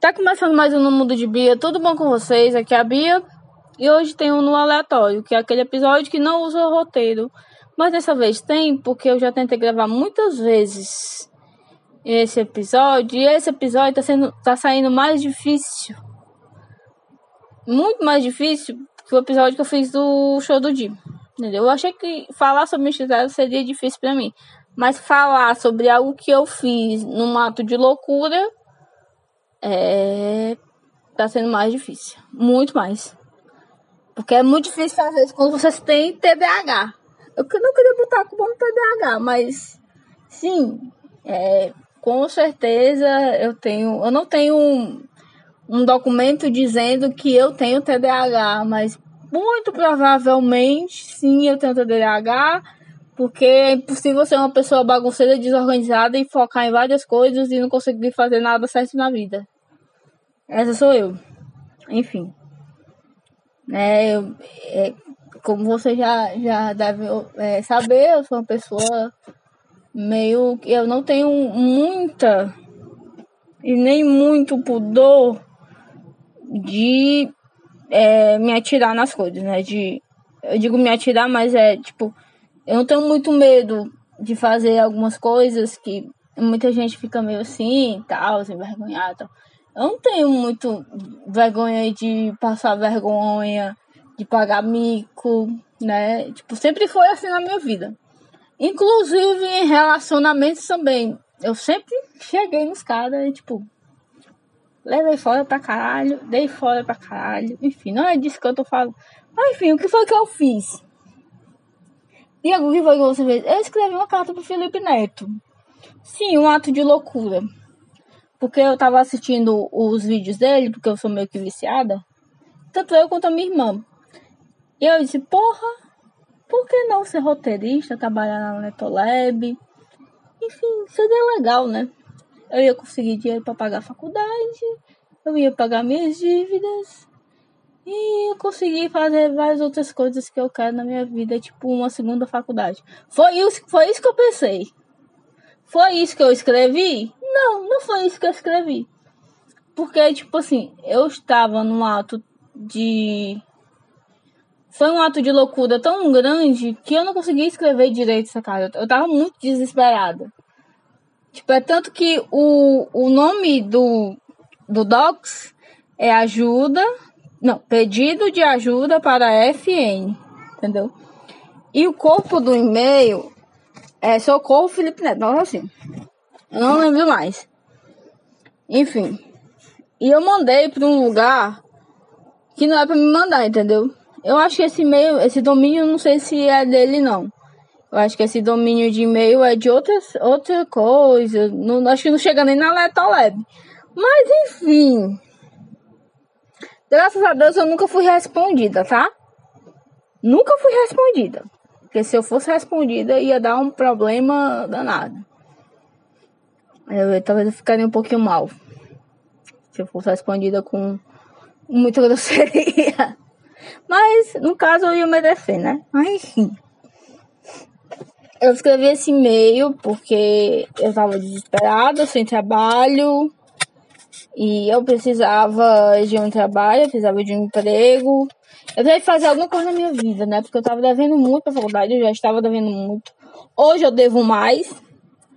Tá começando mais um No Mundo de Bia, tudo bom com vocês? Aqui é a Bia e hoje tem um no aleatório, que é aquele episódio que não usa roteiro, mas dessa vez tem porque eu já tentei gravar muitas vezes esse episódio e esse episódio tá, sendo, tá saindo mais difícil, muito mais difícil que o episódio que eu fiz do show do Di, entendeu? Eu achei que falar sobre o seria difícil para mim, mas falar sobre algo que eu fiz num ato de loucura é tá sendo mais difícil, muito mais. Porque é muito difícil às vezes quando vocês têm TDAH. Eu não queria botar como TDAH, mas sim, é, com certeza eu tenho, eu não tenho um, um documento dizendo que eu tenho TDAH, mas muito provavelmente sim eu tenho TDAH, porque é impossível ser uma pessoa bagunceira, desorganizada e focar em várias coisas e não conseguir fazer nada certo na vida. Essa sou eu. Enfim. É, eu, é, como você já, já deve é, saber, eu sou uma pessoa meio. Eu não tenho muita e nem muito pudor de é, me atirar nas coisas, né? De, eu digo me atirar, mas é tipo. Eu não tenho muito medo de fazer algumas coisas que muita gente fica meio assim, tal, envergonhada. Tal. Eu não tenho muito vergonha de passar vergonha, de pagar mico, né? Tipo, sempre foi assim na minha vida. Inclusive em relacionamentos também. Eu sempre cheguei nos caras e, tipo, levei fora pra caralho, dei fora pra caralho. Enfim, não é disso que eu tô falando. Mas enfim, o que foi que eu fiz? Diego, o que foi que você fez? Eu escrevi uma carta pro Felipe Neto. Sim, um ato de loucura. Porque eu tava assistindo os vídeos dele, porque eu sou meio que viciada. Tanto eu quanto a minha irmã. E eu disse, porra, por que não ser roteirista, trabalhar na Netolab? Enfim, seria legal, né? Eu ia conseguir dinheiro para pagar a faculdade, eu ia pagar minhas dívidas e eu consegui fazer várias outras coisas que eu quero na minha vida, tipo uma segunda faculdade. Foi isso, foi isso que eu pensei. Foi isso que eu escrevi? Não, não foi isso que eu escrevi. Porque, tipo assim, eu estava num ato de. Foi um ato de loucura tão grande que eu não conseguia escrever direito essa carta. Eu tava muito desesperada. Tipo, é tanto que o, o nome do, do Docs é ajuda. Não, pedido de ajuda para FN. Entendeu? E o corpo do e-mail é Socorro Felipe Neto. Nossa, assim. Eu não lembro mais. Enfim. E eu mandei para um lugar que não é para me mandar, entendeu? Eu acho que esse e-mail, esse domínio, não sei se é dele não. Eu acho que esse domínio de e-mail é de outras, outra coisa. Não, acho que não chega nem na Letolab. Mas enfim. Graças a Deus eu nunca fui respondida, tá? Nunca fui respondida. Porque se eu fosse respondida ia dar um problema danado. Eu, talvez eu ficaria um pouquinho mal. Se eu fosse respondida com muita grosseria. Mas, no caso, eu ia merecer, né? Mas, enfim. Eu escrevi esse e-mail porque eu tava desesperada, sem trabalho. E eu precisava de um trabalho, eu precisava de um emprego. Eu precisava fazer alguma coisa na minha vida, né? Porque eu tava devendo muito pra faculdade, eu já estava devendo muito. Hoje eu devo mais.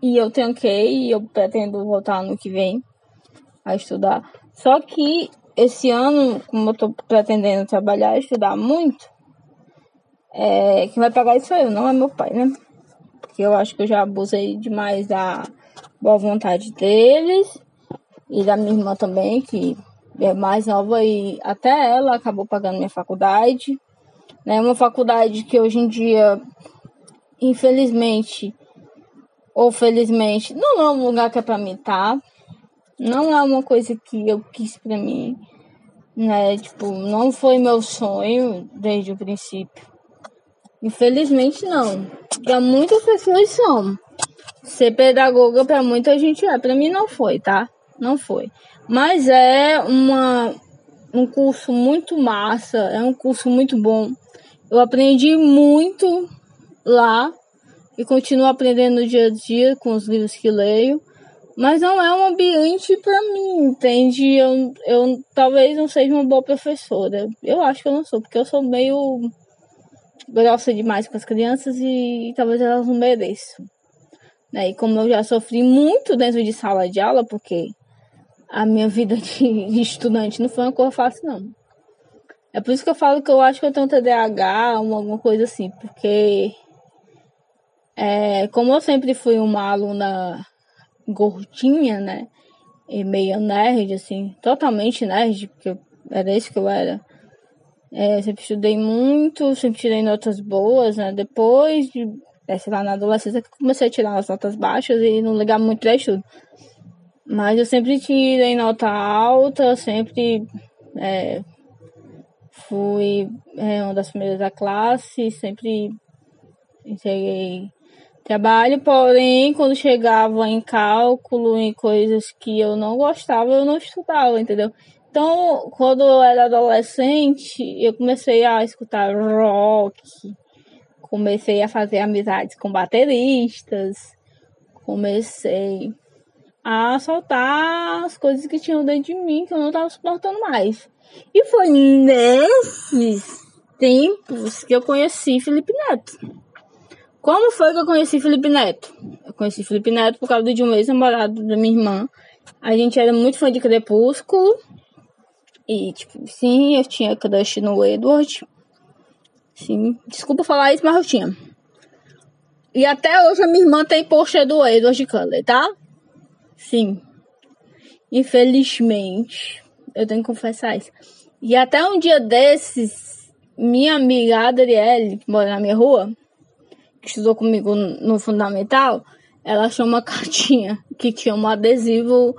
E eu tranquei e eu pretendo voltar ano que vem a estudar. Só que esse ano, como eu tô pretendendo trabalhar e estudar muito, é, quem vai pagar isso é eu, não é meu pai, né? Porque eu acho que eu já abusei demais da boa vontade deles e da minha irmã também, que é mais nova e até ela acabou pagando minha faculdade. Né? Uma faculdade que hoje em dia, infelizmente, ou felizmente, não é um lugar que é pra mim, tá? Não é uma coisa que eu quis pra mim, né? Tipo, não foi meu sonho desde o princípio. Infelizmente, não. Pra muitas pessoas são. Ser pedagoga pra muita gente é. Pra mim não foi, tá? Não foi. Mas é uma, um curso muito massa, é um curso muito bom. Eu aprendi muito lá e continuo aprendendo dia a dia com os livros que leio. Mas não é um ambiente para mim, entende? Eu, eu talvez não seja uma boa professora. Eu acho que eu não sou, porque eu sou meio grossa demais com as crianças e, talvez elas não mereçam. Né? E como eu já sofri muito dentro de sala de aula, porque a minha vida de, de estudante não foi uma coisa fácil, não. É por isso que eu falo que eu acho que eu tenho TDAH, uma, alguma coisa assim, porque é, como eu sempre fui uma aluna gordinha, né? E meio nerd, assim, totalmente nerd, porque era isso que eu era. É, sempre estudei muito, sempre tirei notas boas, né? Depois de, é, sei lá, na adolescência que comecei a tirar as notas baixas e não ligar muito pra estudo. Mas eu sempre tirei nota alta, sempre é, fui é, uma das primeiras da classe, sempre entreguei trabalho, porém, quando chegava em cálculo, em coisas que eu não gostava, eu não estudava, entendeu? Então, quando eu era adolescente, eu comecei a escutar rock, comecei a fazer amizades com bateristas, comecei a soltar as coisas que tinham dentro de mim que eu não estava suportando mais. E foi nesses tempos que eu conheci Felipe Neto. Como foi que eu conheci Felipe Neto? Eu conheci Felipe Neto por causa de um ex-namorado da minha irmã. A gente era muito fã de Crepúsculo. E, tipo, sim, eu tinha crush no Edward. Sim, desculpa falar isso, mas eu tinha. E até hoje a minha irmã tem pôster do Edward Cullen, tá? Sim. Infelizmente, eu tenho que confessar isso. E até um dia desses, minha amiga Adriele, que mora na minha rua, que estudou comigo no fundamental, ela achou uma cartinha que tinha um adesivo.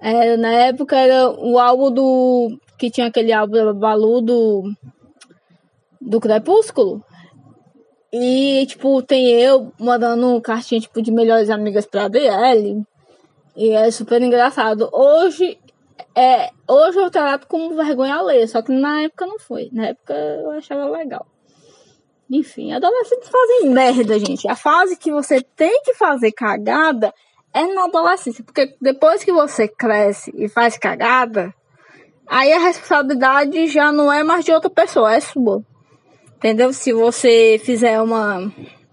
É, na época era o álbum do. que tinha aquele álbum Balu do. do Crepúsculo. E, tipo, tem eu mandando cartinha, tipo, de melhores amigas pra DL. E é super engraçado. Hoje, é, hoje eu trato como vergonha ler, só que na época não foi. Na época eu achava legal. Enfim, adolescentes fazem merda, gente. A fase que você tem que fazer cagada é na adolescência. Porque depois que você cresce e faz cagada, aí a responsabilidade já não é mais de outra pessoa, é sua. Entendeu? Se você fizer uma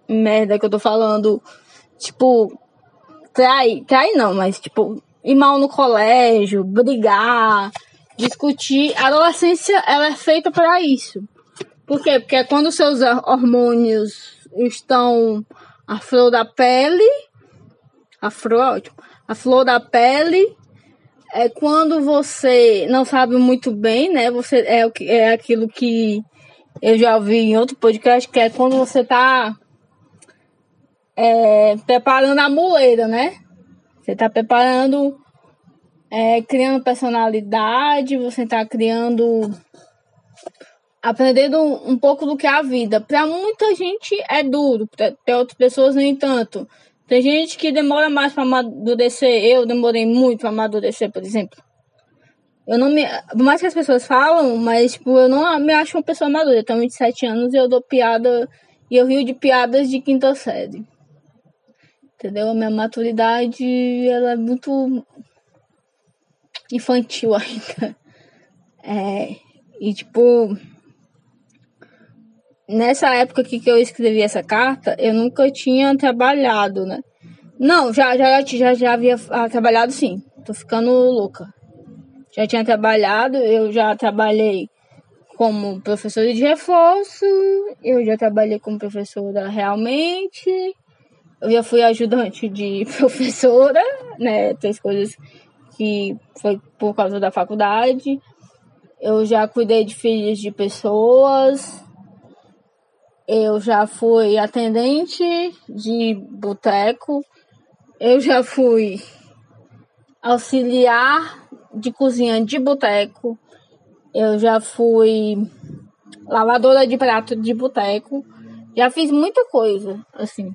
merda que eu tô falando, tipo, trai, trai não, mas tipo, ir mal no colégio, brigar, discutir. A adolescência, ela é feita para isso. Por quê? Porque é quando seus hormônios estão à flor da pele, a flor a flor da pele é quando você não sabe muito bem, né? Você é é aquilo que eu já ouvi em outro podcast, que é quando você tá é, preparando a muleira, né? Você tá preparando, é, criando personalidade, você tá criando aprendendo um pouco do que é a vida. Para muita gente é duro, para outras pessoas nem tanto. Tem gente que demora mais para amadurecer. Eu demorei muito para amadurecer, por exemplo. Eu não me. Por mais que as pessoas falam, mas tipo, eu não me acho uma pessoa madura. Eu tenho 27 anos e eu dou piada. E eu rio de piadas de quinta série. Entendeu? A minha maturidade ela é muito infantil ainda. É. E tipo nessa época que, eu escrevi essa carta, eu nunca tinha trabalhado, né? Não, já, já, já, já havia ah, trabalhado sim. Tô ficando louca. Já tinha trabalhado, eu já trabalhei como professora de reforço, eu já trabalhei como professora realmente, eu já fui ajudante de professora, né? Três coisas que foi por causa da faculdade. Eu já cuidei de filhos de pessoas, eu já fui atendente de boteco, eu já fui auxiliar de cozinha de boteco, eu já fui lavadora de prato de boteco, já fiz muita coisa, assim,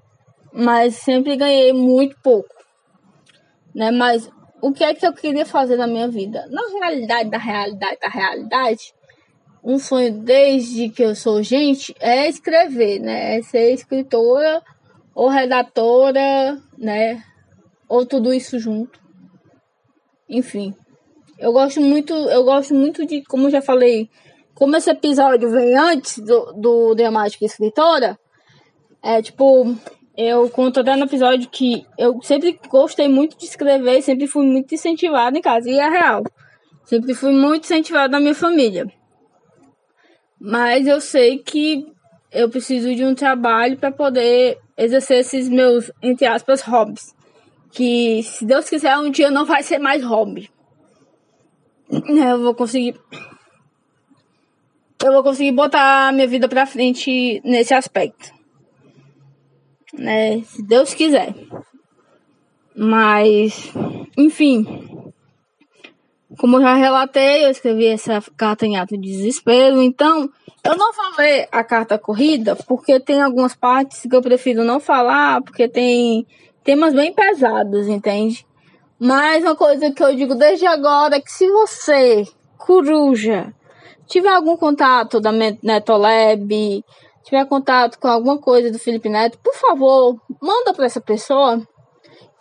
mas sempre ganhei muito pouco, né? Mas o que é que eu queria fazer na minha vida? Na realidade, da realidade, da realidade, um sonho desde que eu sou gente é escrever, né? É ser escritora ou redatora, né? Ou tudo isso junto. Enfim. Eu gosto muito, eu gosto muito de, como eu já falei, como esse episódio vem antes do, do Dramática Escritora, é tipo, eu conto até no episódio que eu sempre gostei muito de escrever, sempre fui muito incentivada em casa, e é real. Sempre fui muito incentivada na minha família. Mas eu sei que eu preciso de um trabalho para poder exercer esses meus, entre aspas, hobbies. Que, se Deus quiser, um dia não vai ser mais hobby. Eu vou conseguir. Eu vou conseguir botar minha vida pra frente nesse aspecto. Né? Se Deus quiser. Mas, enfim. Como eu já relatei, eu escrevi essa carta em ato de desespero. Então, eu não falei a carta corrida porque tem algumas partes que eu prefiro não falar, porque tem temas bem pesados, entende? Mas uma coisa que eu digo desde agora é que se você, coruja, tiver algum contato da Netolab, tiver contato com alguma coisa do Felipe Neto, por favor, manda para essa pessoa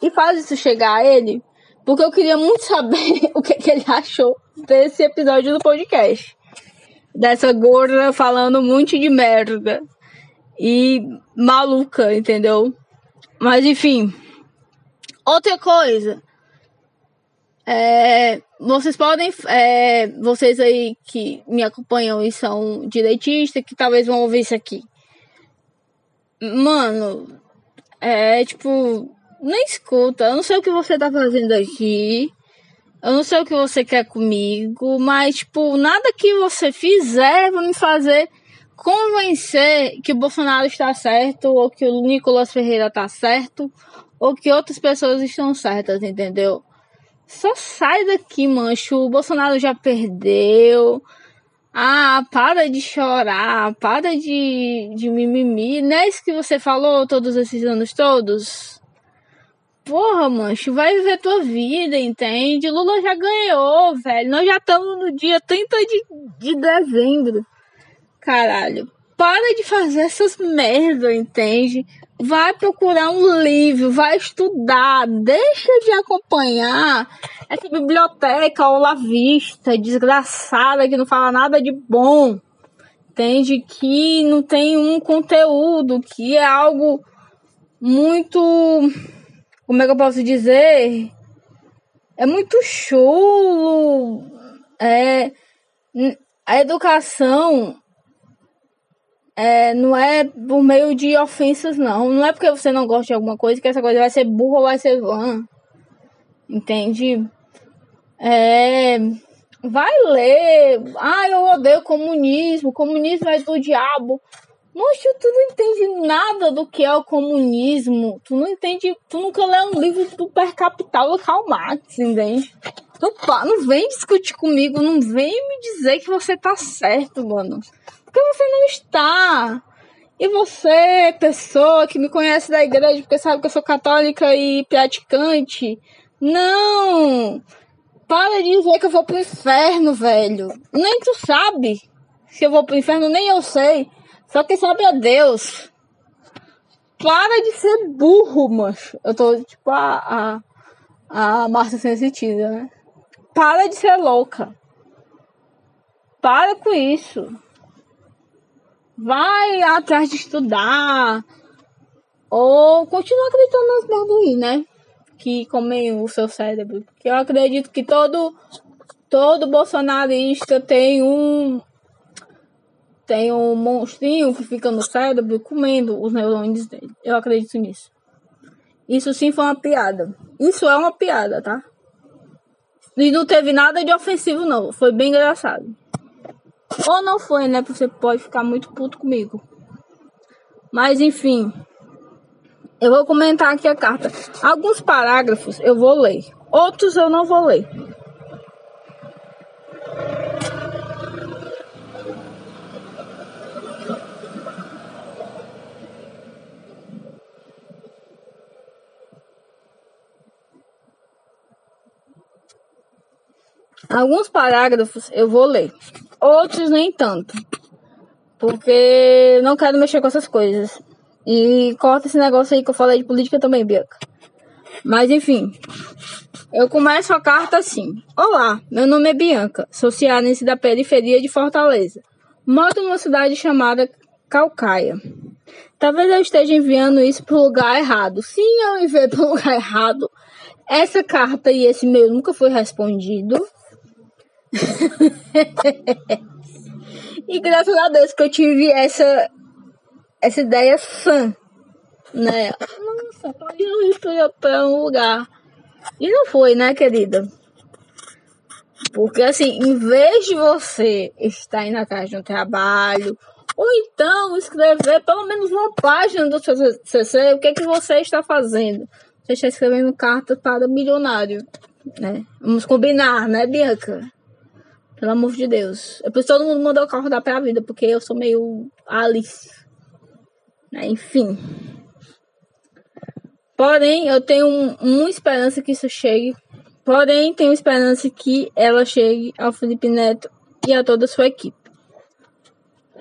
e faz isso chegar a ele, porque eu queria muito saber o que, que ele achou desse episódio do podcast. Dessa gorda falando um monte de merda. E maluca, entendeu? Mas enfim. Outra coisa. É, vocês podem. É, vocês aí que me acompanham e são direitistas, que talvez vão ouvir isso aqui. Mano, é tipo nem escuta. Eu não sei o que você tá fazendo aqui. Eu não sei o que você quer comigo, mas, tipo, nada que você fizer vai me fazer convencer que o Bolsonaro está certo, ou que o Nicolas Ferreira está certo, ou que outras pessoas estão certas, entendeu? Só sai daqui, mancho. O Bolsonaro já perdeu. Ah, para de chorar, para de, de mimimi. Não é isso que você falou todos esses anos todos? Porra, mancho, vai viver tua vida, entende? Lula já ganhou, velho. Nós já estamos no dia 30 de, de dezembro. Caralho. Para de fazer essas merda, entende? Vai procurar um livro, vai estudar, deixa de acompanhar essa biblioteca olavista, desgraçada, que não fala nada de bom. Entende? Que não tem um conteúdo, que é algo muito como é que eu posso dizer? É muito chulo. É, a educação é, não é por meio de ofensas, não. Não é porque você não gosta de alguma coisa que essa coisa vai ser burra ou vai ser vã. Entende? É, vai ler. Ah, eu odeio comunismo. Comunismo é do diabo. Moço, tu não entende nada do que é o comunismo. Tu não entende. Tu nunca leu um livro do Per Capital do Karl Marx, entende? Pá, não vem discutir comigo, não vem me dizer que você tá certo, mano. Porque você não está. E você, pessoa que me conhece da igreja, porque sabe que eu sou católica e praticante, não! Para de dizer que eu vou pro inferno, velho. Nem tu sabe se eu vou pro inferno, nem eu sei. Só que sabe a Deus. Para de ser burro, macho. Eu tô tipo a, a, a Márcia Sensitiva, né? Para de ser louca. Para com isso. Vai atrás de estudar. Ou continua acreditando nas merdas né? Que comem o seu cérebro. Porque eu acredito que todo, todo bolsonarista tem um, tem um monstrinho que fica no cérebro comendo os neurônios dele. Eu acredito nisso. Isso sim foi uma piada. Isso é uma piada, tá? E não teve nada de ofensivo, não. Foi bem engraçado. Ou não foi, né? Você pode ficar muito puto comigo. Mas enfim. Eu vou comentar aqui a carta. Alguns parágrafos eu vou ler. Outros eu não vou ler. Alguns parágrafos eu vou ler. outros nem tanto. Porque não quero mexer com essas coisas. E corta esse negócio aí que eu falei de política também, Bianca. Mas enfim, eu começo a carta assim: Olá, meu nome é Bianca, sou cearense da periferia de Fortaleza. Moro numa cidade chamada Calcaia. Talvez eu esteja enviando isso para o lugar errado. Sim, eu enviei para o lugar errado. Essa carta e esse e-mail nunca foi respondido. e graças a Deus que eu tive essa, essa ideia sã, né? Nossa, pode ir para um lugar. E não foi, né, querida? Porque assim, em vez de você estar indo atrás de um trabalho, ou então escrever pelo menos uma página do seu CC, o que, é que você está fazendo? Você está escrevendo carta para milionário, né? Vamos combinar, né, Bianca? Pelo amor de Deus. Por isso todo mundo mandou acordar pra vida, porque eu sou meio Alice. Né? Enfim. Porém, eu tenho um, uma esperança que isso chegue. Porém, tenho esperança que ela chegue ao Felipe Neto e a toda a sua equipe.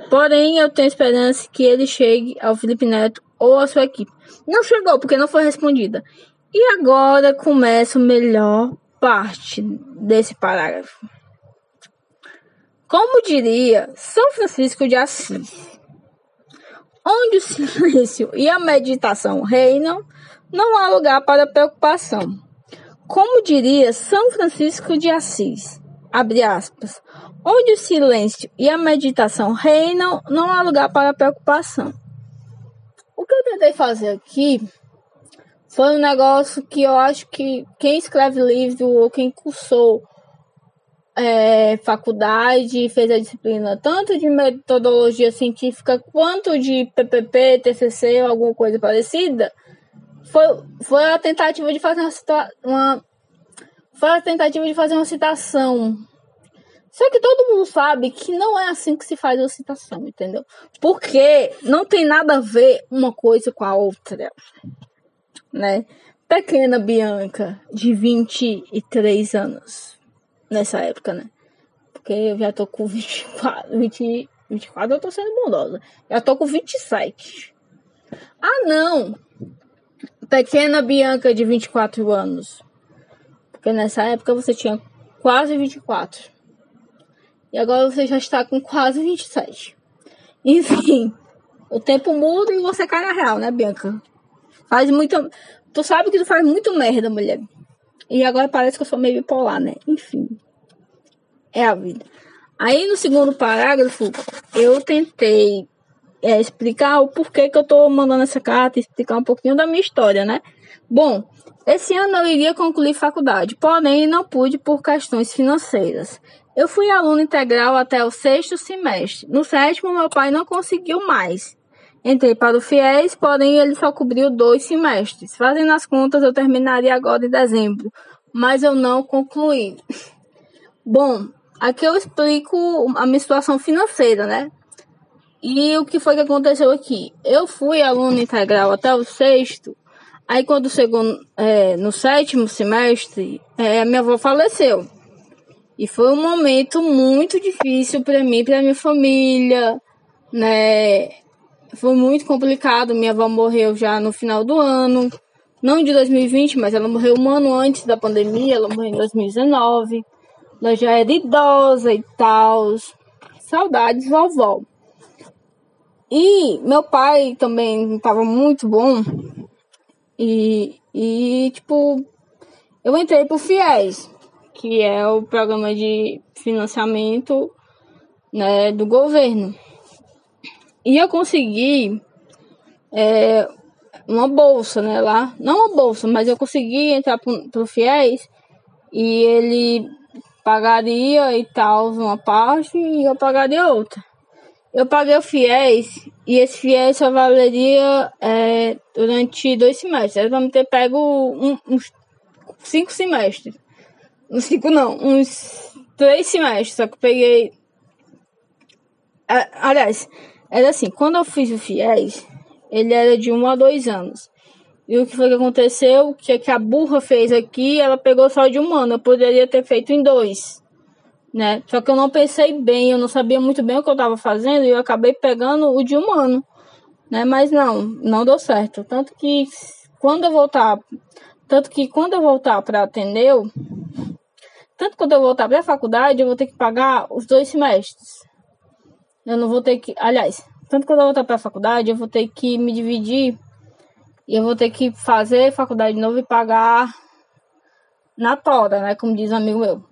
Porém, eu tenho esperança que ele chegue ao Felipe Neto ou à sua equipe. Não chegou, porque não foi respondida. E agora começa a melhor parte desse parágrafo. Como diria São Francisco de Assis, onde o silêncio e a meditação reinam, não há lugar para preocupação. Como diria São Francisco de Assis, abre aspas, onde o silêncio e a meditação reinam, não há lugar para preocupação. O que eu tentei fazer aqui foi um negócio que eu acho que quem escreve livro ou quem cursou é, faculdade, fez a disciplina tanto de metodologia científica quanto de PPP, TCC ou alguma coisa parecida, foi, foi a tentativa de fazer uma, uma foi a tentativa de fazer uma citação. Só que todo mundo sabe que não é assim que se faz uma citação, entendeu? Porque não tem nada a ver uma coisa com a outra, né? Pequena Bianca, de 23 anos nessa época, né? Porque eu já tô com 24, 20, 24 eu tô sendo bondosa. Já tô com 27. Ah, não! Pequena Bianca de 24 anos. Porque nessa época você tinha quase 24. E agora você já está com quase 27. Enfim, o tempo muda e você cai na real, né, Bianca? Faz muita. Tu sabe que tu faz muito merda, mulher. E agora parece que eu sou meio bipolar, né? Enfim. É a vida. Aí no segundo parágrafo, eu tentei é, explicar o porquê que eu tô mandando essa carta, explicar um pouquinho da minha história, né? Bom, esse ano eu iria concluir faculdade, porém não pude por questões financeiras. Eu fui aluno integral até o sexto semestre. No sétimo, meu pai não conseguiu mais. Entrei para o FIES, porém ele só cobriu dois semestres. Fazendo as contas, eu terminaria agora em dezembro, mas eu não concluí. Bom, aqui eu explico a minha situação financeira, né? E o que foi que aconteceu aqui? Eu fui aluno integral até o sexto, aí quando chegou é, no sétimo semestre, é, minha avó faleceu. E foi um momento muito difícil para mim, para minha família, né? Foi muito complicado. Minha avó morreu já no final do ano, não de 2020, mas ela morreu um ano antes da pandemia, ela morreu em 2019. Ela já era idosa e tal. Saudades, vovó. E meu pai também estava muito bom. E, e, tipo, eu entrei pro FIES, que é o programa de financiamento né, do governo. E eu consegui é, uma bolsa, né, lá. Não uma bolsa, mas eu consegui entrar pro, pro FIES e ele pagaria e tal uma parte e eu pagaria outra. Eu paguei o FIES e esse FIES só valeria é, durante dois semestres. Era pra me ter pego um, uns cinco semestres. Uns cinco não, uns três semestres. Só que eu peguei. Aliás, era assim, quando eu fiz o FIES, ele era de um a dois anos. E o que foi que aconteceu? Que, que a burra fez aqui, ela pegou só de um ano. Eu poderia ter feito em dois. né? Só que eu não pensei bem, eu não sabia muito bem o que eu estava fazendo e eu acabei pegando o de humano, né? Mas não, não deu certo. Tanto que quando eu voltar, tanto que quando eu voltar para Ateneu, tanto quando eu voltar para a faculdade, eu vou ter que pagar os dois semestres. Eu não vou ter que, aliás, tanto quando eu voltar para a faculdade, eu vou ter que me dividir e eu vou ter que fazer faculdade de novo e pagar na tora, né? Como diz um amigo meu.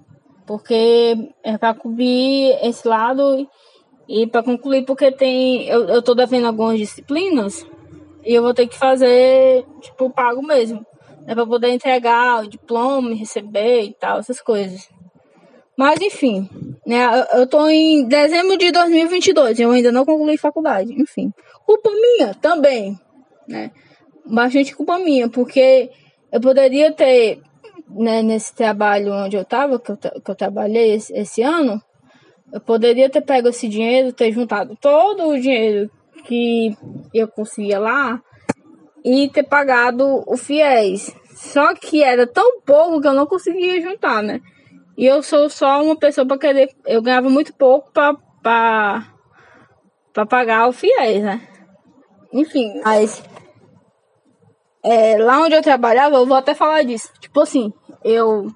Porque é para cobrir esse lado e para concluir, porque tem. Eu, eu tô devendo algumas disciplinas e eu vou ter que fazer, tipo, pago mesmo. Né, para poder entregar o diploma, receber e tal, essas coisas. Mas enfim, né? Eu, tô em dezembro de 2022, eu ainda não concluí faculdade, enfim. Culpa minha também, né? Bastante culpa minha, porque eu poderia ter né, nesse trabalho onde eu estava, que eu, que eu trabalhei esse, esse ano, eu poderia ter pego esse dinheiro, ter juntado todo o dinheiro que eu conseguia lá e ter pagado o fiéis. Só que era tão pouco que eu não conseguia juntar, né? E eu sou só uma pessoa para querer. Eu ganhava muito pouco para pagar o fiéis, né? Enfim, mas é, lá onde eu trabalhava, eu vou até falar disso. Tipo assim, eu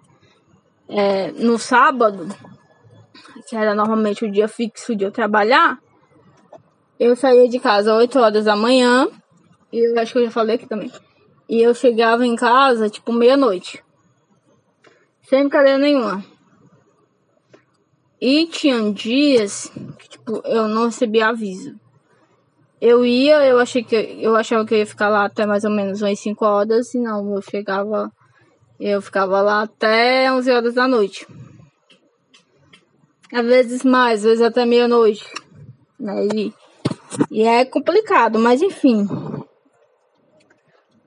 é, no sábado, que era normalmente o dia fixo de eu trabalhar, eu saía de casa às 8 horas da manhã, e eu acho que eu já falei aqui também. E eu chegava em casa, tipo, meia-noite. Sem brincadeira nenhuma. E tinha dias que, tipo, eu não recebia aviso. Eu ia, eu achei que eu achava que eu ia ficar lá até mais ou menos umas 5 horas, e não, eu chegava, eu ficava lá até 11 horas da noite. Às vezes mais, às vezes até meia-noite. Né? E, e é complicado, mas enfim.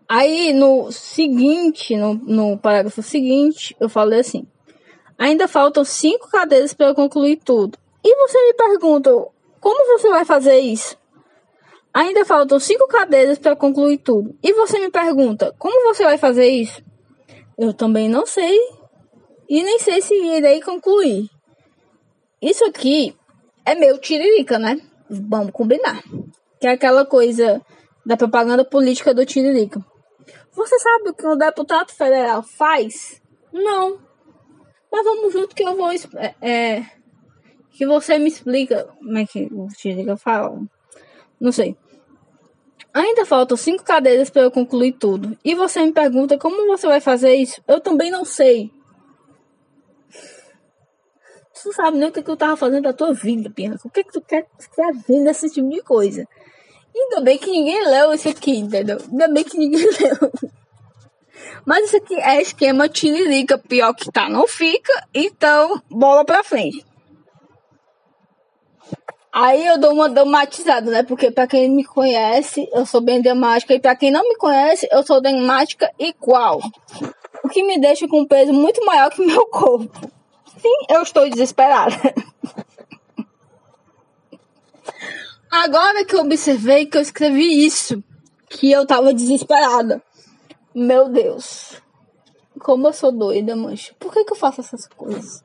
Aí no seguinte, no, no parágrafo seguinte, eu falei assim: ainda faltam cinco cadeiras para eu concluir tudo. E você me pergunta, como você vai fazer isso? Ainda faltam cinco cadeiras para concluir tudo. E você me pergunta, como você vai fazer isso? Eu também não sei. E nem sei se irei concluir. Isso aqui é meu tiririca, né? Vamos combinar. Que é aquela coisa da propaganda política do tiririca. Você sabe o que um deputado federal faz? Não. Mas vamos junto que eu vou. É, é que você me explica como é que o tiririca fala. Não sei. Ainda faltam cinco cadeiras para eu concluir tudo. E você me pergunta como você vai fazer isso? Eu também não sei. Tu não sabe nem o que, que eu tava fazendo da tua vida, Bianca. O que, que tu quer fazer nesse tipo de coisa? Ainda bem que ninguém leu isso aqui, entendeu? Ainda bem que ninguém leu. Mas isso aqui é esquema tiririca. Pior que tá, não fica. Então, bola pra frente. Aí eu dou uma dramatizada, né? Porque pra quem me conhece, eu sou bem dramática. E pra quem não me conhece, eu sou dramática igual. O que me deixa com um peso muito maior que meu corpo. Sim, eu estou desesperada. Agora que eu observei que eu escrevi isso, que eu tava desesperada. Meu Deus. Como eu sou doida, mancha. Por que, que eu faço essas coisas?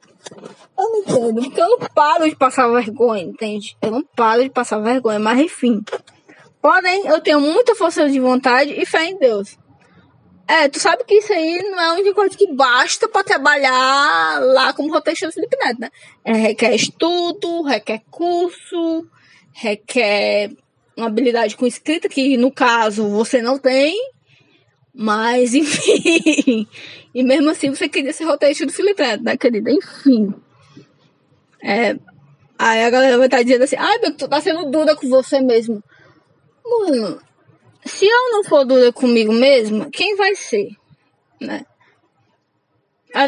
Eu não entendo, porque eu não paro de passar vergonha, entende? Eu não paro de passar vergonha, mas enfim. Porém, eu tenho muita força de vontade e fé em Deus. É, tu sabe que isso aí não é única coisa que basta para trabalhar lá como roteirista do Felipe Neto, né? É, requer estudo, requer curso, requer uma habilidade com escrita, que no caso você não tem. Mas, enfim. E mesmo assim você queria ser roteirista do Felipe Neto, né, querida? Enfim. É, aí a galera vai estar dizendo assim, ai, meu, tu tá sendo dura com você mesmo. Mano, se eu não for dura comigo mesmo, quem vai ser? Né?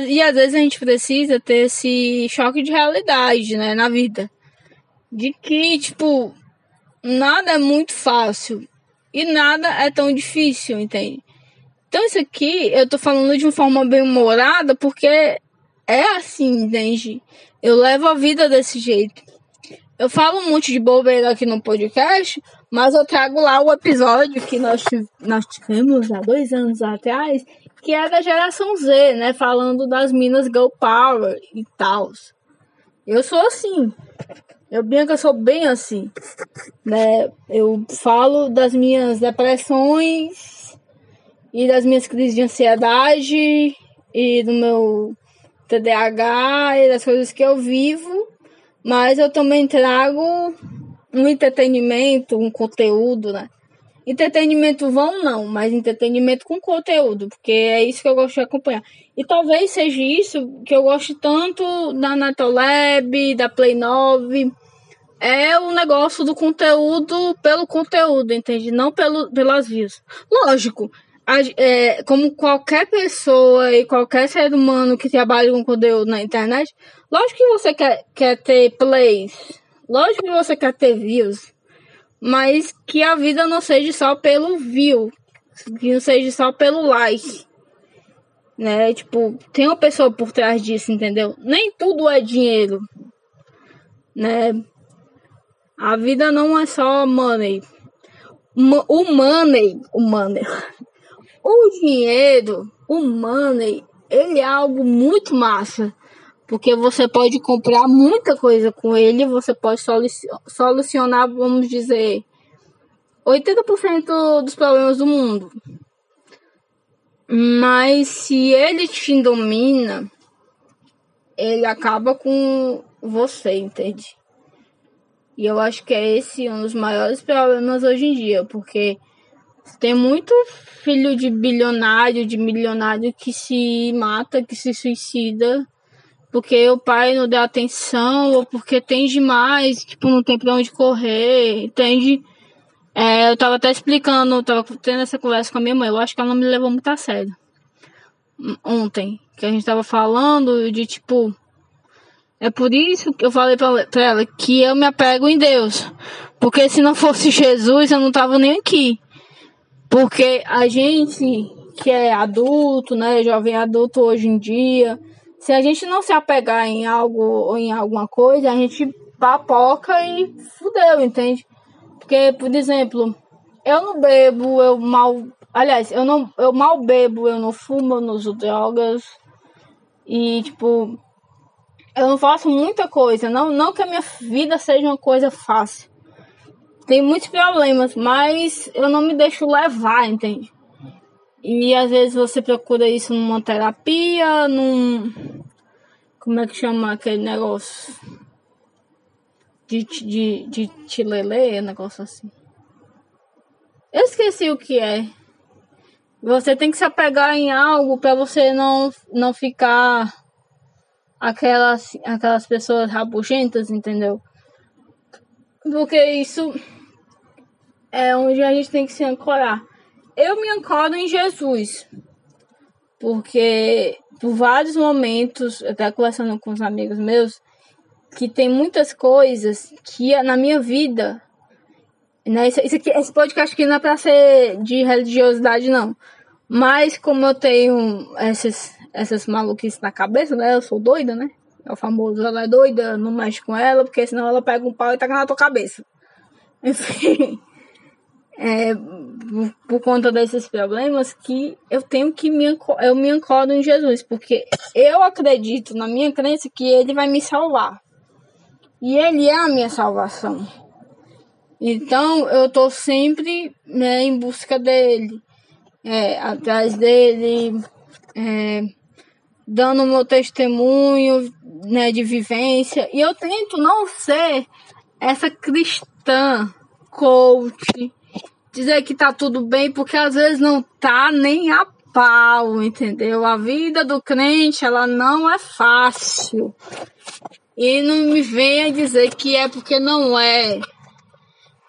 E às vezes a gente precisa ter esse choque de realidade, né, na vida. De que, tipo, nada é muito fácil e nada é tão difícil, entende? Então isso aqui eu tô falando de uma forma bem humorada porque é assim, entende? Eu levo a vida desse jeito. Eu falo um monte de bobeira aqui no podcast, mas eu trago lá o episódio que nós, nós tivemos há dois anos atrás, que é da geração Z, né? Falando das minas Go Power e tal. Eu sou assim. Eu, Bianca, sou bem assim. Né? Eu falo das minhas depressões e das minhas crises de ansiedade e do meu TDAH e das coisas que eu vivo, mas eu também trago um entretenimento, um conteúdo, né? Entretenimento vão não, mas entretenimento com conteúdo, porque é isso que eu gosto de acompanhar. E talvez seja isso que eu gosto tanto da Natolab, da Play 9, é o negócio do conteúdo pelo conteúdo, entende? Não pelo, pelas views. Lógico, é, como qualquer pessoa e qualquer ser humano que trabalha com conteúdo na internet, lógico que você quer, quer ter plays, lógico que você quer ter views, mas que a vida não seja só pelo view, que não seja só pelo like. Né? Tipo, tem uma pessoa por trás disso, entendeu? Nem tudo é dinheiro. Né? A vida não é só money. O money, o money. O dinheiro, o money, ele é algo muito massa. Porque você pode comprar muita coisa com ele, você pode solucionar, vamos dizer, 80% dos problemas do mundo. Mas se ele te domina, ele acaba com você, entende? E eu acho que é esse um dos maiores problemas hoje em dia, porque tem muito filho de bilionário, de milionário que se mata, que se suicida, porque o pai não dá atenção, ou porque tem demais, tipo, não tem pra onde correr, entende? É, eu tava até explicando, tava tendo essa conversa com a minha mãe, eu acho que ela não me levou muito a sério. Ontem, que a gente tava falando de tipo, é por isso que eu falei pra, pra ela que eu me apego em Deus. Porque se não fosse Jesus, eu não tava nem aqui. Porque a gente que é adulto, né, jovem adulto hoje em dia, se a gente não se apegar em algo ou em alguma coisa, a gente papoca e fudeu, entende? Porque, por exemplo, eu não bebo, eu mal. Aliás, eu não eu mal bebo, eu não fumo, eu não uso drogas. E, tipo, eu não faço muita coisa. Não, não que a minha vida seja uma coisa fácil. Tem muitos problemas, mas eu não me deixo levar, entende? E às vezes você procura isso numa terapia, num. Como é que chama aquele negócio? De, de, de tilelê, negócio assim. Eu esqueci o que é. Você tem que se apegar em algo para você não, não ficar aquelas, aquelas pessoas rabugentas, entendeu? Porque isso é onde a gente tem que se ancorar. Eu me ancoro em Jesus. Porque por vários momentos, eu conversando com os amigos meus, que tem muitas coisas que na minha vida. Né, isso, isso aqui, esse podcast aqui não é pra ser de religiosidade, não. Mas como eu tenho esses, essas maluquices na cabeça, né? Eu sou doida, né? É o famoso, ela é doida, não mexe com ela, porque senão ela pega um pau e taca na tua cabeça. Enfim, é, por, por, conta desses problemas que eu tenho que me, eu me ancoro em Jesus, porque eu acredito na minha crença que Ele vai me salvar. E Ele é a minha salvação. Então eu tô sempre né, em busca dele, é, atrás dele, é, dando meu testemunho né, de vivência. E eu tento não ser essa cristã coach, dizer que tá tudo bem, porque às vezes não tá nem a pau, entendeu? A vida do crente, ela não é fácil. E não me venha dizer que é porque não é.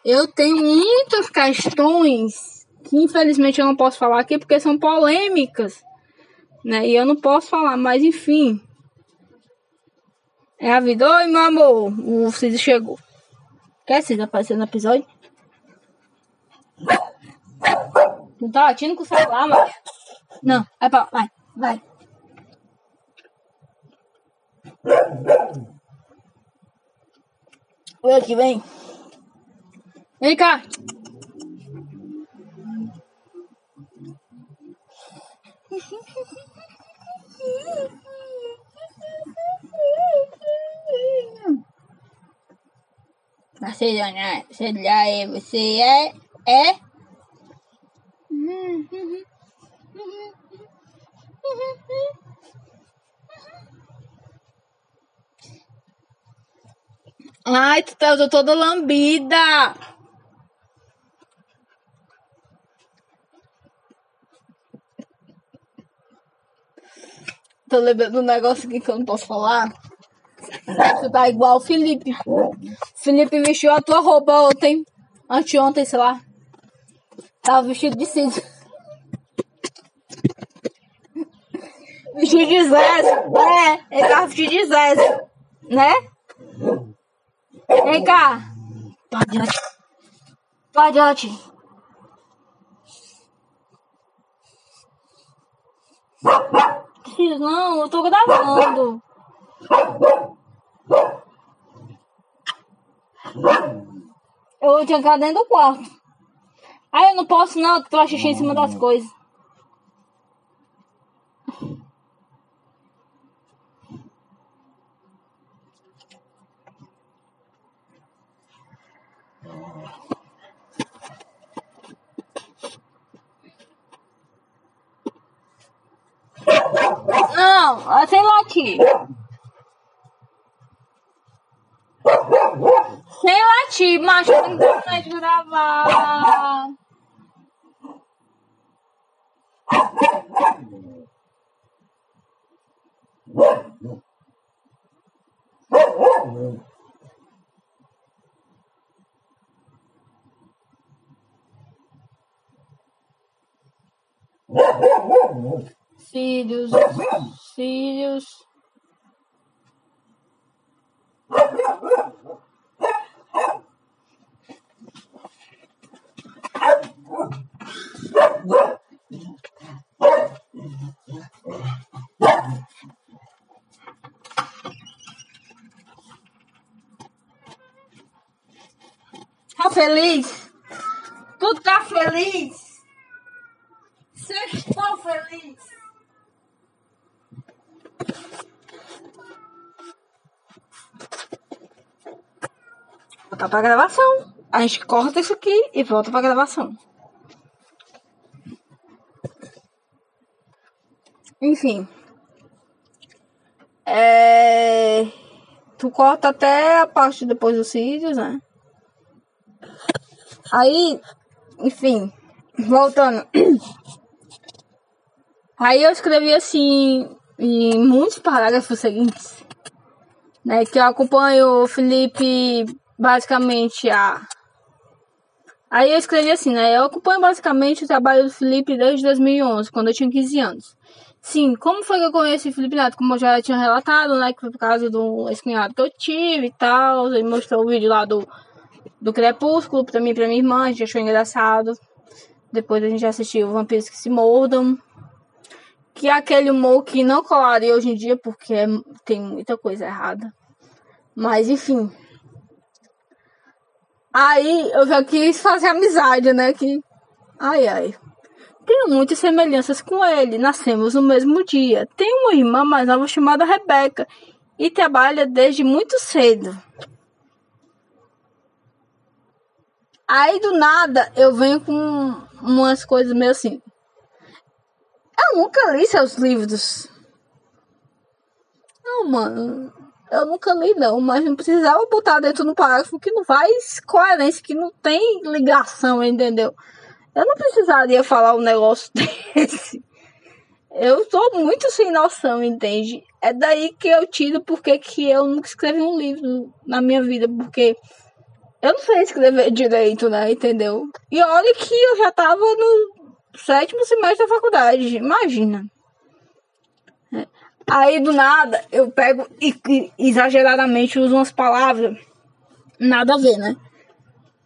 Eu tenho muitas questões que infelizmente eu não posso falar aqui porque são polêmicas né? E eu não posso falar, mas enfim. É a vida. Oi, meu amor. O Cid chegou. Quer Cid aparecer no episódio? Não tá latindo com o celular, mas. Não, é pra. Vai, vai. Oi, aqui, vem. Vem cá. Macedônia, Celia, é, você é, é. Ai, tu tá, eu tô toda lambida. Tô lembrando um negócio aqui que eu não posso falar. Tu tá igual o Felipe. Felipe vestiu a tua roupa ontem. Anteontem, sei lá. Tava vestido de cinza. Vestido de Zé. É, ele tava vestido de Zé. Né? Vem cá. Vai adiante. Não, eu tô gravando. Eu tinha que ficar dentro do quarto. Ah, eu não posso não, tu xixi em cima das coisas. Não, é sem latir. Sem latir, macho, não tem de gravar. Filhos, filhos. Feliz? Tudo tá feliz? Estão felizes? Voltar pra gravação. A gente corta isso aqui e volta pra gravação. Enfim. É... Tu corta até a parte depois dos vídeos, né? Aí, enfim, voltando. Aí eu escrevi assim em muitos parágrafos seguintes, né? Que eu acompanho o Felipe basicamente a. Aí eu escrevi assim, né? Eu acompanho basicamente o trabalho do Felipe desde 2011, quando eu tinha 15 anos. Sim, como foi que eu conheci o Felipe Neto? Como eu já tinha relatado, né? Que foi por causa do ex-cunhado que eu tive e tal. Ele mostrou o vídeo lá do, do Crepúsculo pra mim e pra minha irmã, a gente achou engraçado. Depois a gente assistiu Vampiros que se Mordam. Que é aquele humor que não colaria hoje em dia, porque é, tem muita coisa errada. Mas enfim. Aí eu já quis fazer amizade, né? Que. Ai ai. Tenho muitas semelhanças com ele. Nascemos no mesmo dia. Tenho uma irmã mais nova chamada Rebeca. E trabalha desde muito cedo. Aí do nada eu venho com umas coisas meio assim. Eu nunca li seus livros. Não, mano. Eu nunca li, não. Mas não precisava botar dentro do parágrafo que não faz coerência, que não tem ligação, entendeu? Eu não precisaria falar um negócio desse. Eu tô muito sem noção, entende? É daí que eu tiro porque que eu nunca escrevi um livro na minha vida, porque eu não sei escrever direito, né? Entendeu? E olha que eu já tava no sétimo semestre da faculdade, imagina. É. Aí do nada eu pego e, e exageradamente uso umas palavras nada a ver, né?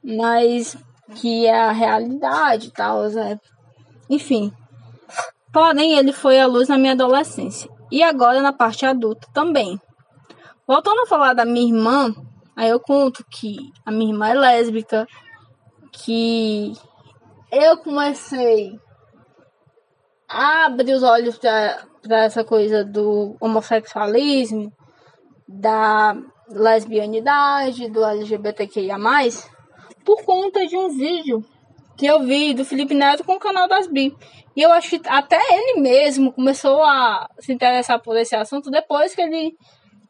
Mas que é a realidade e tal, né? Enfim. Porém, ele foi a luz na minha adolescência. E agora na parte adulta também. Voltando a falar da minha irmã, aí eu conto que a minha irmã é lésbica, que eu comecei a abrir os olhos para essa coisa do homossexualismo, da lesbianidade, do LGBTQIA+, por conta de um vídeo que eu vi do Felipe Neto com o canal das Bi. E eu acho que até ele mesmo começou a se interessar por esse assunto depois que ele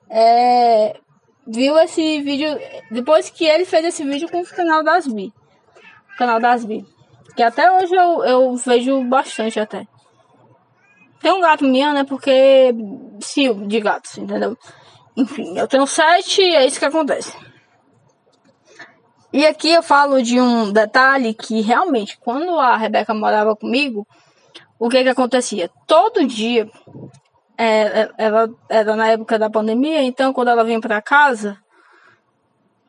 é, viu esse vídeo, depois que ele fez esse vídeo com o canal das Bi. O canal das Bi. Que até hoje eu, eu vejo bastante até. Tem um gato minha, né? Porque cio de gatos, entendeu? Enfim, eu tenho sete e é isso que acontece. E aqui eu falo de um detalhe que realmente, quando a Rebeca morava comigo, o que que acontecia? Todo dia, é, ela era na época da pandemia, então quando ela vinha para casa,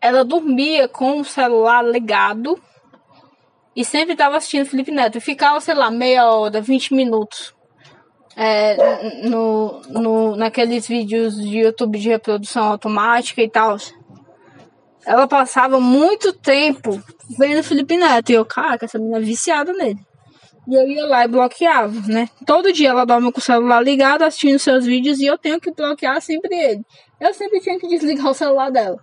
ela dormia com o celular ligado e sempre estava assistindo Felipe Neto. E ficava, sei lá, meia hora, 20 minutos é, no, no, naqueles vídeos de YouTube de reprodução automática e tal. Ela passava muito tempo vendo Felipe Neto. E eu, cara, essa menina é viciada nele. E eu ia lá e bloqueava, né? Todo dia ela dorme com o celular ligado, assistindo seus vídeos, e eu tenho que bloquear sempre ele. Eu sempre tinha que desligar o celular dela.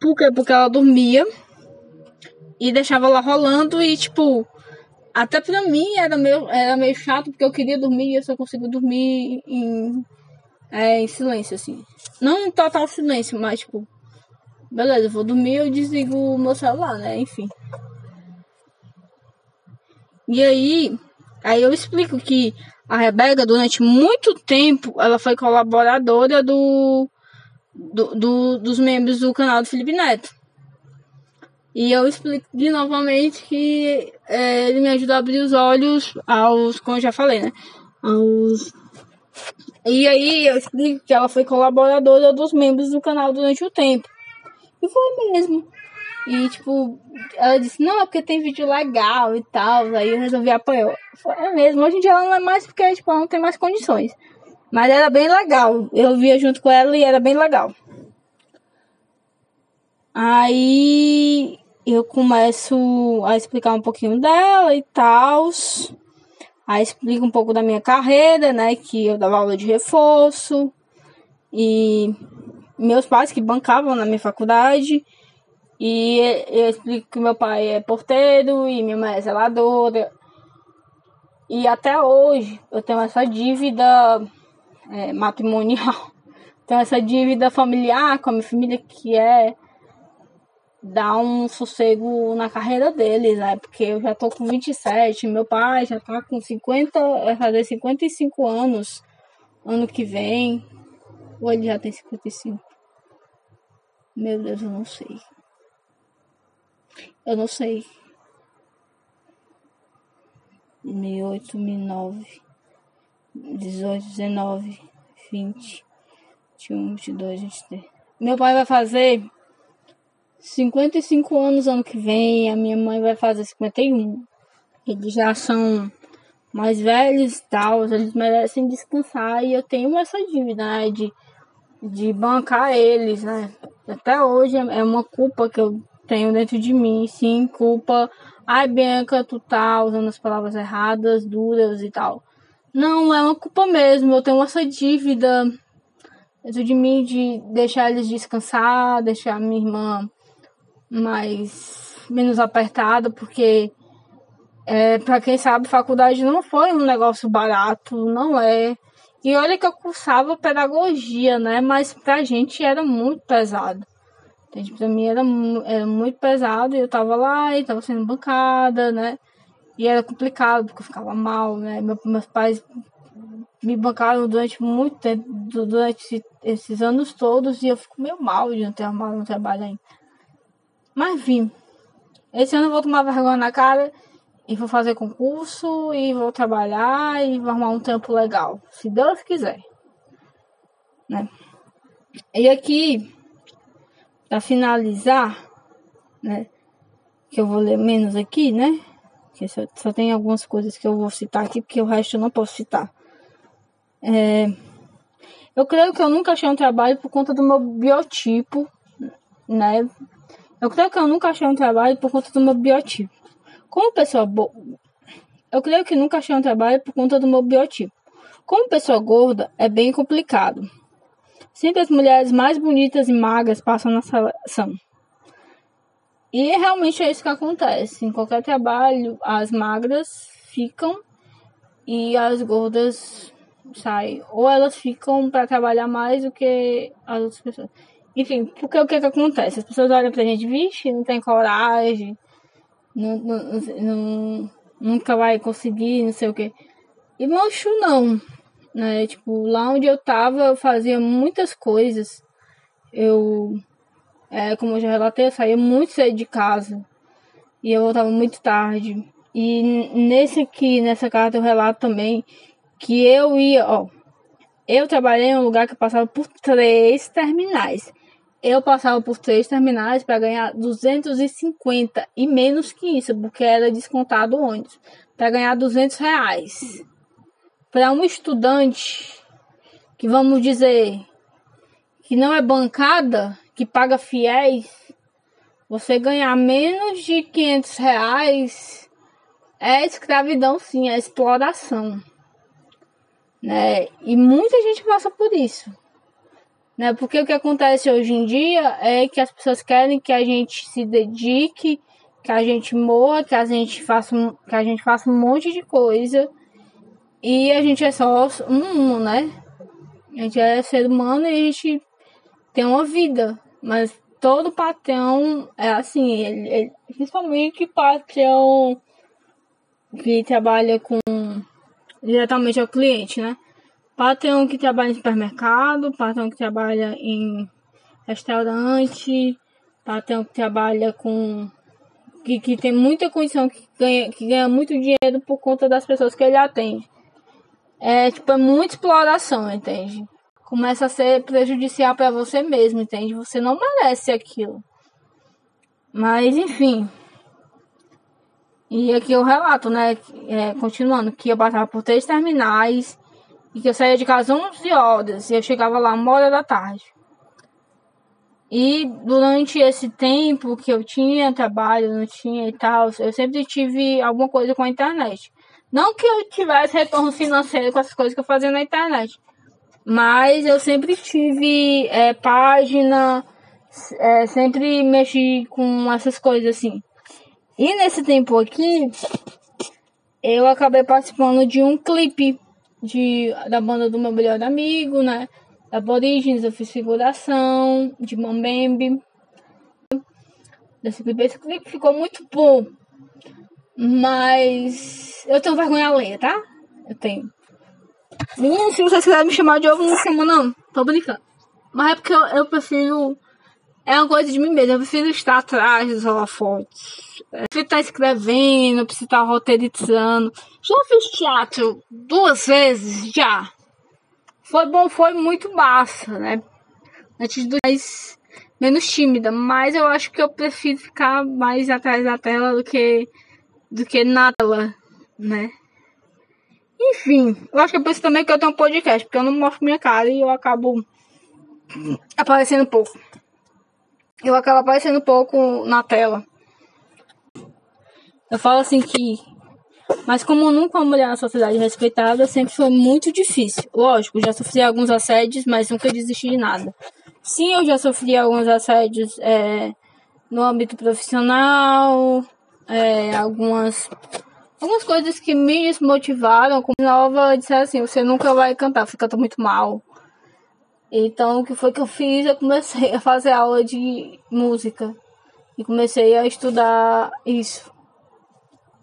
Por quê? Porque ela dormia e deixava lá rolando e, tipo, até pra mim era meio, era meio chato, porque eu queria dormir e eu só consigo dormir em, é, em silêncio, assim. Não em total silêncio, mas tipo, beleza, vou dormir eu desligo o meu celular, né? Enfim. E aí, aí eu explico que a Rebeca, durante muito tempo, ela foi colaboradora do, do, do dos membros do canal do Felipe Neto. E eu explico de novamente que é, ele me ajuda a abrir os olhos aos, como eu já falei, né? Aos. E aí eu explico que ela foi colaboradora dos membros do canal durante o tempo. E foi mesmo. E tipo, ela disse, não, é porque tem vídeo legal e tal. Aí eu resolvi apoiar. É mesmo, hoje em dia ela não é mais porque tipo, ela não tem mais condições. Mas era bem legal. Eu via junto com ela e era bem legal. Aí eu começo a explicar um pouquinho dela e tal. Aí explico um pouco da minha carreira, né? Que eu dava aula de reforço. E meus pais que bancavam na minha faculdade. E eu explico que meu pai é porteiro e minha mãe é zeladora. E até hoje eu tenho essa dívida é, matrimonial. Tenho essa dívida familiar com a minha família que é dar um sossego na carreira deles, né? Porque eu já tô com 27, meu pai já tá com 50, vai fazer 55 anos ano que vem. Ou ele já tem 55? Meu Deus, eu não sei. Eu não sei. 2008, 2009, 18, 19, 20, 21, 22, 23. Meu pai vai fazer 55 anos ano que vem, a minha mãe vai fazer 51. Eles já são mais velhos e tal, eles merecem descansar e eu tenho essa dívida, né, de, de bancar eles, né. Até hoje é uma culpa que eu tenho dentro de mim, sim, culpa. Ai, Bianca, tu tá usando as palavras erradas, duras e tal. Não, é uma culpa mesmo, eu tenho essa dívida dentro de mim de deixar eles descansar, deixar minha irmã mais menos apertada, porque é, para quem sabe, faculdade não foi um negócio barato, não é. E olha que eu cursava pedagogia, né? Mas pra gente era muito pesado. Entende? Pra mim era, era muito pesado e eu tava lá e tava sendo bancada, né? E era complicado, porque eu ficava mal, né? Meu, meus pais me bancaram durante muito tempo, durante esses anos todos, e eu fico meio mal de não ter arrumado um trabalho ainda. Mas enfim, esse ano eu vou tomar vergonha na cara e vou fazer concurso e vou trabalhar e vou arrumar um tempo legal, se Deus quiser. Né? E aqui, para finalizar, né, que eu vou ler menos aqui, né? Que só, só tem algumas coisas que eu vou citar aqui, porque o resto eu não posso citar. É, eu creio que eu nunca achei um trabalho por conta do meu biotipo, né? Eu creio que eu nunca achei um trabalho por conta do meu biotipo. Como pessoa boa. Eu creio que nunca achei um trabalho por conta do meu biotipo. Como pessoa gorda, é bem complicado. Sempre as mulheres mais bonitas e magras passam na seleção. E realmente é isso que acontece. Em qualquer trabalho, as magras ficam e as gordas saem. Ou elas ficam para trabalhar mais do que as outras pessoas. Enfim, porque o que, que acontece? As pessoas olham pra gente, vixe, não tem coragem, não, não, não, nunca vai conseguir, não sei o que. E mancho não né? Tipo, lá onde eu tava, eu fazia muitas coisas. Eu, é, como eu já relatei, eu saía muito cedo de casa. E eu voltava muito tarde. E nesse aqui, nessa carta, eu relato também que eu ia, ó. Eu trabalhei em um lugar que passava por três terminais. Eu passava por três terminais para ganhar 250 e menos que isso, porque era descontado o ônibus, para ganhar 200 reais para um estudante que vamos dizer que não é bancada, que paga fiéis, você ganhar menos de 500 reais é escravidão, sim, é exploração, né? E muita gente passa por isso, né? Porque o que acontece hoje em dia é que as pessoas querem que a gente se dedique, que a gente morra, que a gente faça, que a gente faça um monte de coisa e a gente é só um, né? A gente é ser humano e a gente tem uma vida. Mas todo patrão é assim, ele, ele, principalmente patrão que trabalha com diretamente ao cliente, né? Patrão que trabalha em supermercado, patrão que trabalha em restaurante, patrão que trabalha com que, que tem muita condição, que ganha, que ganha muito dinheiro por conta das pessoas que ele atende é tipo é muita exploração, entende? Começa a ser prejudicial para você mesmo, entende? Você não merece aquilo. Mas enfim. E aqui eu relato, né? É, continuando, que eu passava por três terminais e que eu saía de casa 11 horas e eu chegava lá uma hora da tarde. E durante esse tempo que eu tinha trabalho, não tinha e tal, eu sempre tive alguma coisa com a internet. Não que eu tivesse retorno financeiro com as coisas que eu fazia na internet. Mas eu sempre tive é, página, é, sempre mexi com essas coisas assim. E nesse tempo aqui, eu acabei participando de um clipe de, da banda do meu melhor amigo, né? Da Aborígenes, eu fiz figuração, de Mambembe. Desse clipe. Esse clipe ficou muito bom. Mas eu tenho vergonha alheia, tá? Eu tenho. Menina, se vocês quiserem me chamar de ovo, não chama não. Tô brincando. Mas é porque eu, eu prefiro. É uma coisa de mim mesmo. Eu prefiro estar atrás dos holofotes. Eu prefiro estar escrevendo, eu prefiro estar roteirizando. Já fiz teatro duas vezes, já. Foi bom, foi muito massa, né? Atitude mais menos tímida. Mas eu acho que eu prefiro ficar mais atrás da tela do que do que nada, né? Enfim, eu acho que é por isso também que eu tenho um podcast, porque eu não mostro minha cara e eu acabo aparecendo pouco. Eu acabo aparecendo pouco na tela. Eu falo assim que. Mas como nunca uma mulher na sociedade respeitada, sempre foi muito difícil. Lógico, já sofri alguns assédios, mas nunca desisti de nada. Sim, eu já sofri alguns assédios é, no âmbito profissional, é, algumas algumas coisas que me desmotivaram. Como nova, disseram assim: você nunca vai cantar, você canta muito mal. Então, o que foi que eu fiz? Eu comecei a fazer aula de música e comecei a estudar isso.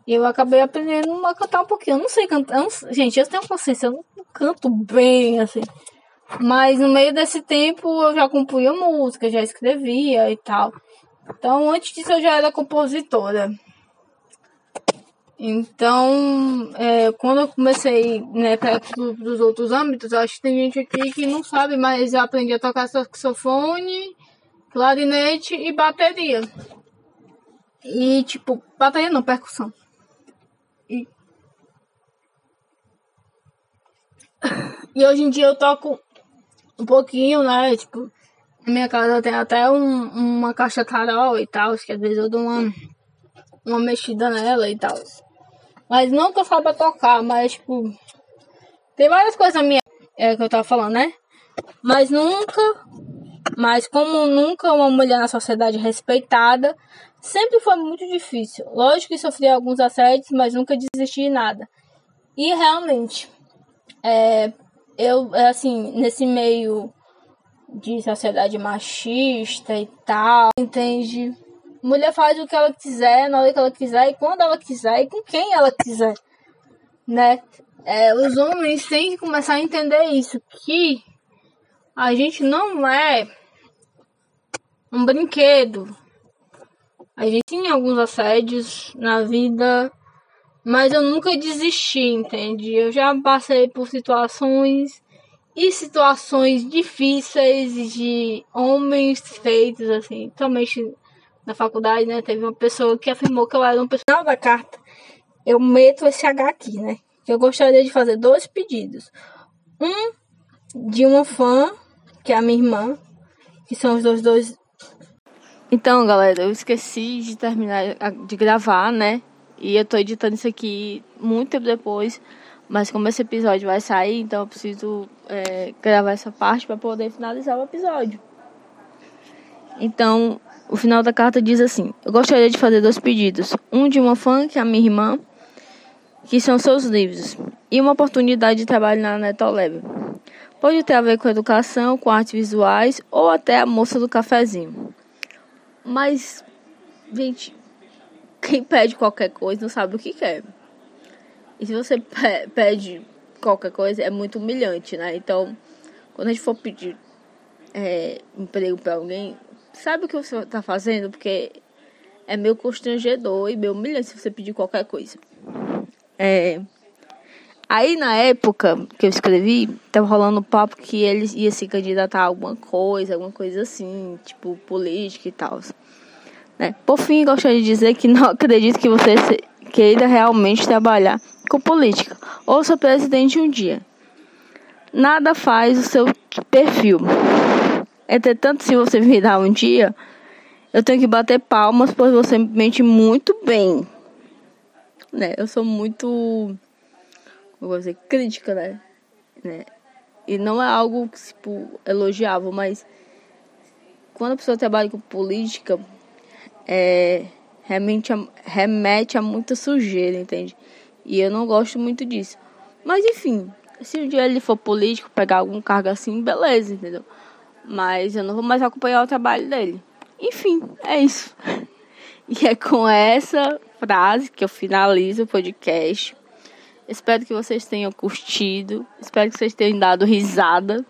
E eu acabei aprendendo a cantar um pouquinho. Eu não sei cantar. Não, gente, eu tenho consciência, eu não canto bem, assim. Mas no meio desse tempo eu já compunha música, já escrevia e tal. Então, antes disso eu já era compositora. Então, é, quando eu comecei né, para os outros âmbitos, acho que tem gente aqui que não sabe, mas eu aprendi a tocar saxofone, clarinete e bateria. E, tipo, bateria não, percussão. E, e hoje em dia eu toco um pouquinho, né? Tipo, na minha casa tem até um, uma caixa tarol e tal, que às vezes eu dou uma, uma mexida nela e tal. Mas não que eu saiba tocar, mas tipo. Tem várias coisas minha. É que eu tava falando, né? mas nunca, mas como nunca uma mulher na sociedade respeitada, sempre foi muito difícil. Lógico que sofri alguns assédios, mas nunca desisti de nada. E realmente, é, eu, assim, nesse meio de sociedade machista e tal, entende? Mulher faz o que ela quiser, na hora que ela quiser, e quando ela quiser, e com quem ela quiser, né? É, os homens têm que começar a entender isso, que a gente não é um brinquedo. A gente tem alguns assédios na vida, mas eu nunca desisti, entende? Eu já passei por situações e situações difíceis de homens feitos, assim, somente na faculdade, né? Teve uma pessoa que afirmou que eu era um personal da carta. Eu meto esse H aqui, né? Eu gostaria de fazer dois pedidos. Um de uma fã que é a minha irmã, que são os dois dois. Então, galera, eu esqueci de terminar de gravar, né? E eu tô editando isso aqui muito tempo depois. Mas como esse episódio vai sair, então eu preciso é, gravar essa parte para poder finalizar o episódio. Então, o final da carta diz assim: Eu gostaria de fazer dois pedidos. Um de uma fã, que é a minha irmã, que são seus livros, e uma oportunidade de trabalho na Netolab. Pode ter a ver com educação, com artes visuais ou até a moça do cafezinho. Mas, gente, quem pede qualquer coisa não sabe o que quer. E se você pede qualquer coisa, é muito humilhante, né? Então, quando a gente for pedir é, emprego para alguém, sabe o que você está fazendo? Porque é meio constrangedor e meio humilhante se você pedir qualquer coisa. É, Aí na época que eu escrevi, tava rolando um papo que ele ia se candidatar a alguma coisa, alguma coisa assim, tipo política e tal. Né? Por fim, gostaria de dizer que não acredito que você queira realmente trabalhar com política ou ser presidente um dia. Nada faz o seu perfil. Entretanto, se você virar um dia, eu tenho que bater palmas, pois você mente muito bem. Né? Eu sou muito eu vou dizer, crítica, né? né? E não é algo, tipo, elogiável, mas quando a pessoa trabalha com política, é, remete, a, remete a muita sujeira, entende? E eu não gosto muito disso. Mas enfim, se um dia ele for político, pegar algum cargo assim, beleza, entendeu? Mas eu não vou mais acompanhar o trabalho dele. Enfim, é isso. E é com essa frase que eu finalizo o podcast. Espero que vocês tenham curtido. Espero que vocês tenham dado risada,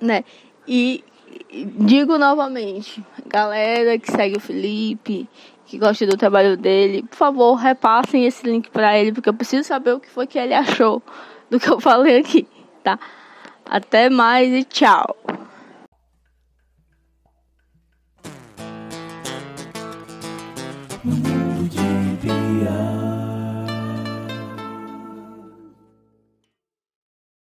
né? E digo novamente, galera que segue o Felipe, que gosta do trabalho dele, por favor, repassem esse link para ele, porque eu preciso saber o que foi que ele achou do que eu falei aqui, tá? Até mais e tchau.